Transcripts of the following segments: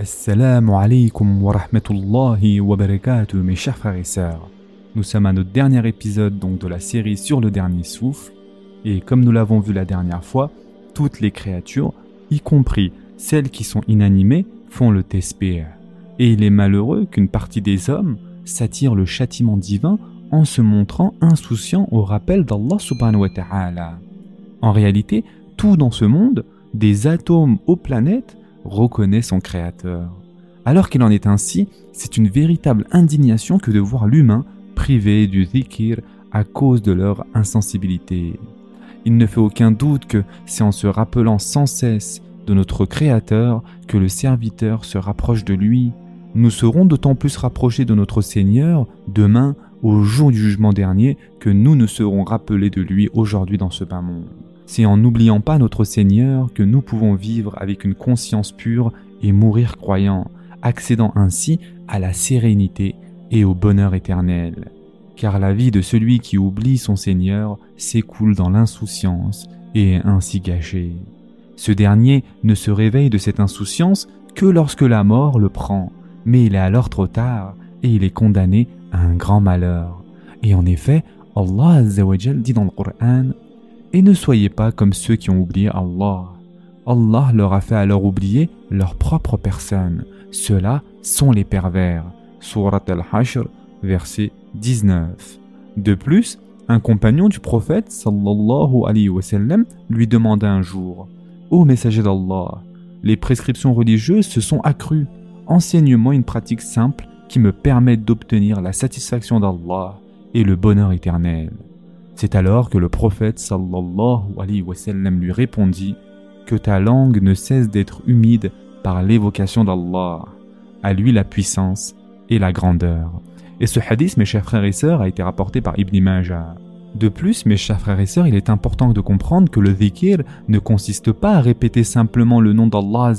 Assalamu alaikum wa rahmatullahi wa barakatuh mes chers frères et sœurs. Nous sommes à notre dernier épisode donc de la série sur le dernier souffle et comme nous l'avons vu la dernière fois, toutes les créatures, y compris celles qui sont inanimées, font le tesbih. Et il est malheureux qu'une partie des hommes s'attire le châtiment divin en se montrant insouciant au rappel d'Allah subhanahu wa ta'ala. En réalité, tout dans ce monde, des atomes aux planètes, reconnaît son Créateur. Alors qu'il en est ainsi, c'est une véritable indignation que de voir l'humain privé du dhikr à cause de leur insensibilité. Il ne fait aucun doute que c'est en se rappelant sans cesse de notre Créateur que le serviteur se rapproche de lui. Nous serons d'autant plus rapprochés de notre Seigneur demain au jour du jugement dernier que nous ne serons rappelés de lui aujourd'hui dans ce bas monde. C'est en n'oubliant pas notre Seigneur que nous pouvons vivre avec une conscience pure et mourir croyant, accédant ainsi à la sérénité et au bonheur éternel. Car la vie de celui qui oublie son Seigneur s'écoule dans l'insouciance et est ainsi gâchée. Ce dernier ne se réveille de cette insouciance que lorsque la mort le prend, mais il est alors trop tard et il est condamné à un grand malheur. Et en effet, Allah dit dans le Coran et ne soyez pas comme ceux qui ont oublié Allah. Allah leur a fait alors oublier leur propre personne. Ceux-là sont les pervers. Surat al-Hashr, verset 19. De plus, un compagnon du prophète sallallahu alayhi wa sallam, lui demanda un jour Ô messager d'Allah, les prescriptions religieuses se sont accrues. Enseigne-moi une pratique simple qui me permette d'obtenir la satisfaction d'Allah et le bonheur éternel. C'est alors que le prophète sallallahu alayhi wa sallam lui répondit que ta langue ne cesse d'être humide par l'évocation d'Allah, à lui la puissance et la grandeur. Et ce hadith, mes chers frères et sœurs, a été rapporté par Ibn Majah. De plus, mes chers frères et sœurs, il est important de comprendre que le dhikr ne consiste pas à répéter simplement le nom d'Allah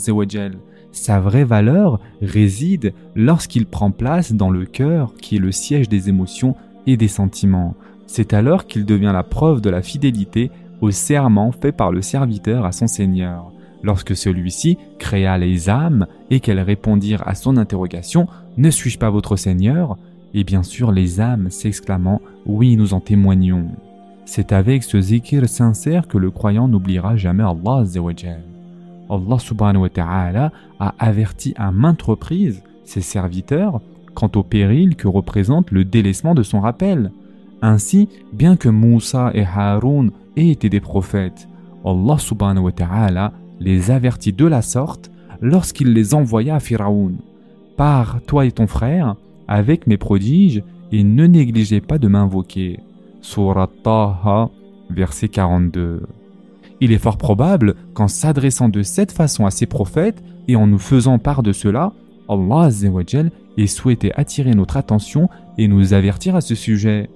Sa vraie valeur réside lorsqu'il prend place dans le cœur qui est le siège des émotions et des sentiments. C'est alors qu'il devient la preuve de la fidélité au serment fait par le serviteur à son Seigneur, lorsque celui-ci créa les âmes et qu'elles répondirent à son interrogation Ne suis-je pas votre Seigneur? Et bien sûr les âmes s'exclamant Oui, nous en témoignons. C'est avec ce zikr sincère que le croyant n'oubliera jamais Allah Allah subhanahu wa ta'ala a averti à maintes reprises ses serviteurs quant au péril que représente le délaissement de son rappel. Ainsi, bien que Moussa et Haroun aient été des prophètes, Allah subhanahu wa ta'ala les avertit de la sorte lorsqu'il les envoya à Pharaon. Pars, toi et ton frère, avec mes prodiges, et ne négligez pas de m'invoquer. Surat Taha, verset 42. Il est fort probable qu'en s'adressant de cette façon à ses prophètes et en nous faisant part de cela, Allah ait souhaité attirer notre attention et nous avertir à ce sujet.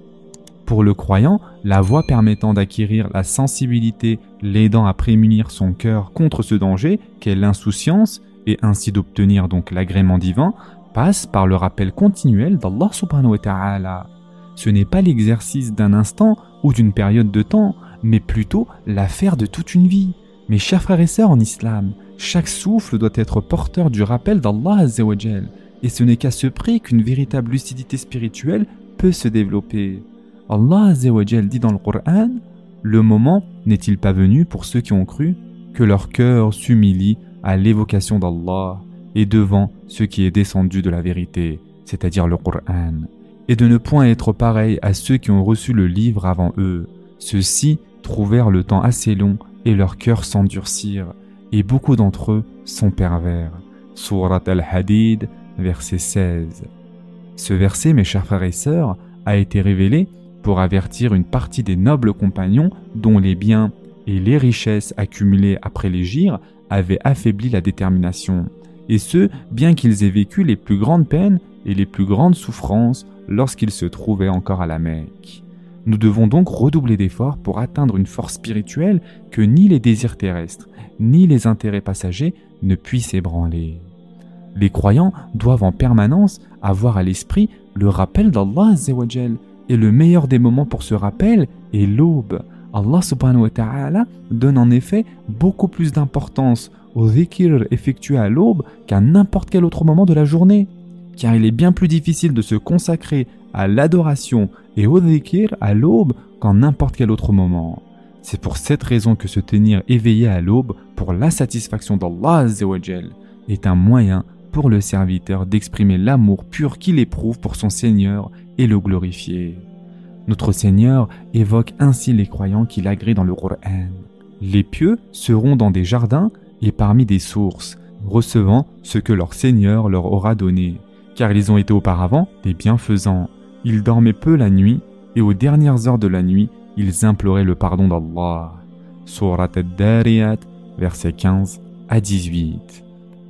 Pour le croyant, la voie permettant d'acquérir la sensibilité l'aidant à prémunir son cœur contre ce danger qu'est l'insouciance et ainsi d'obtenir donc l'agrément divin passe par le rappel continuel d'Allah subhanahu wa ta'ala. Ce n'est pas l'exercice d'un instant ou d'une période de temps, mais plutôt l'affaire de toute une vie. Mes chers frères et sœurs en islam, chaque souffle doit être porteur du rappel d'Allah et ce n'est qu'à ce prix qu'une véritable lucidité spirituelle peut se développer. Allah dit dans le Coran Le moment n'est-il pas venu pour ceux qui ont cru que leur cœur s'humilie à l'évocation d'Allah et devant ce qui est descendu de la vérité, c'est-à-dire le Coran, et de ne point être pareil à ceux qui ont reçu le livre avant eux? Ceux-ci trouvèrent le temps assez long et leur cœur s'endurcir, et beaucoup d'entre eux sont pervers. Surat al-Hadid, verset 16. Ce verset, mes chers frères et sœurs, a été révélé pour avertir une partie des nobles compagnons dont les biens et les richesses accumulées après les gires avaient affaibli la détermination, et ce, bien qu'ils aient vécu les plus grandes peines et les plus grandes souffrances lorsqu'ils se trouvaient encore à la Mecque. Nous devons donc redoubler d'efforts pour atteindre une force spirituelle que ni les désirs terrestres, ni les intérêts passagers ne puissent ébranler. Les croyants doivent en permanence avoir à l'esprit le rappel d'Allah et le meilleur des moments pour ce rappel est l'aube. Allah subhanahu wa ta'ala donne en effet beaucoup plus d'importance au dhikr effectué à l'aube qu'à n'importe quel autre moment de la journée, car il est bien plus difficile de se consacrer à l'adoration et au dhikr à l'aube qu'en n'importe quel autre moment. C'est pour cette raison que se tenir éveillé à l'aube pour la satisfaction d'Allah est un moyen pour le serviteur d'exprimer l'amour pur qu'il éprouve pour son Seigneur et le glorifier. Notre Seigneur évoque ainsi les croyants qu'il agrée dans le Qur'an. Les pieux seront dans des jardins et parmi des sources, recevant ce que leur Seigneur leur aura donné, car ils ont été auparavant des bienfaisants. Ils dormaient peu la nuit, et aux dernières heures de la nuit, ils imploraient le pardon d'Allah. Surat al-Dariyat, versets 15 à 18.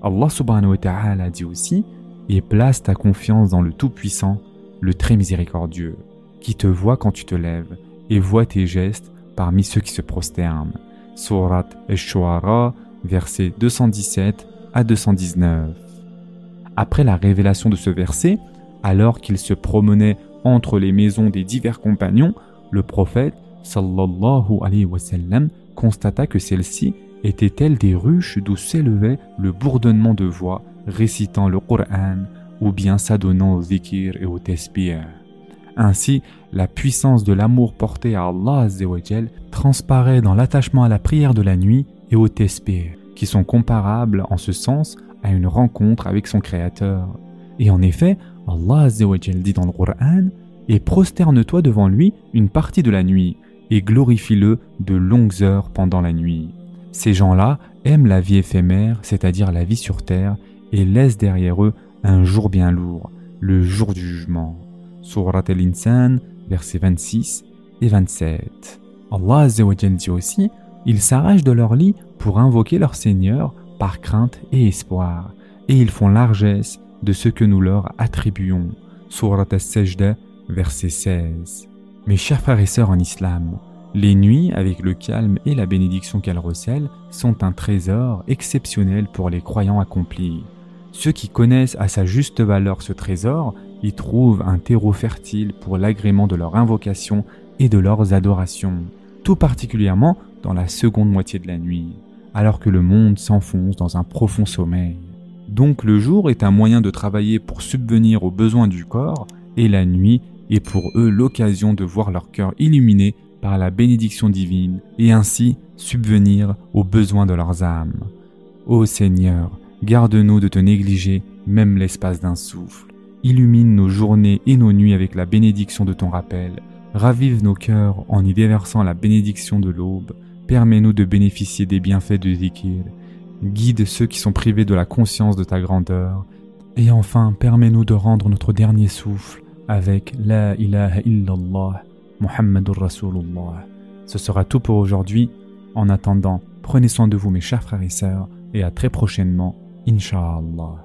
Allah subhanahu wa ta'ala dit aussi Et place ta confiance dans le Tout-Puissant, le Très Miséricordieux, qui te voit quand tu te lèves et voit tes gestes parmi ceux qui se prosternent. Surat al-Shu'ara, versets 217 à 219. Après la révélation de ce verset, alors qu'il se promenait entre les maisons des divers compagnons, le prophète sallallahu alayhi wa sallam constata que celles-ci étaient elles des ruches d'où s'élevait le bourdonnement de voix récitant le Coran ou bien s'adonnant au zikir et au tesbih? Ainsi, la puissance de l'amour porté à Allah transparaît dans l'attachement à la prière de la nuit et au tesbih, qui sont comparables en ce sens à une rencontre avec son Créateur. Et en effet, Allah dit dans le Coran Et prosterne-toi devant lui une partie de la nuit, et glorifie-le de longues heures pendant la nuit. Ces gens-là aiment la vie éphémère, c'est-à-dire la vie sur terre, et laissent derrière eux un jour bien lourd, le jour du jugement. Surat al-Insan, versets 26 et 27. Allah dit aussi Ils s'arrachent de leur lit pour invoquer leur Seigneur par crainte et espoir, et ils font largesse de ce que nous leur attribuons. Surat al-Sajda, verset 16. Mes chers frères et sœurs en islam, les nuits, avec le calme et la bénédiction qu'elles recèlent, sont un trésor exceptionnel pour les croyants accomplis. Ceux qui connaissent à sa juste valeur ce trésor y trouvent un terreau fertile pour l'agrément de leur invocation et de leurs adorations, tout particulièrement dans la seconde moitié de la nuit, alors que le monde s'enfonce dans un profond sommeil. Donc le jour est un moyen de travailler pour subvenir aux besoins du corps, et la nuit est pour eux l'occasion de voir leur cœur illuminé par la bénédiction divine, et ainsi subvenir aux besoins de leurs âmes. Ô Seigneur, garde-nous de te négliger même l'espace d'un souffle. Illumine nos journées et nos nuits avec la bénédiction de ton rappel. Ravive nos cœurs en y déversant la bénédiction de l'aube. Permets-nous de bénéficier des bienfaits de Zikir guide ceux qui sont privés de la conscience de ta grandeur, et enfin permets-nous de rendre notre dernier souffle avec La ilaha illallah Muhammadur Rasulullah. Ce sera tout pour aujourd'hui. En attendant, prenez soin de vous mes chers frères et sœurs, et à très prochainement, Inch'Allah.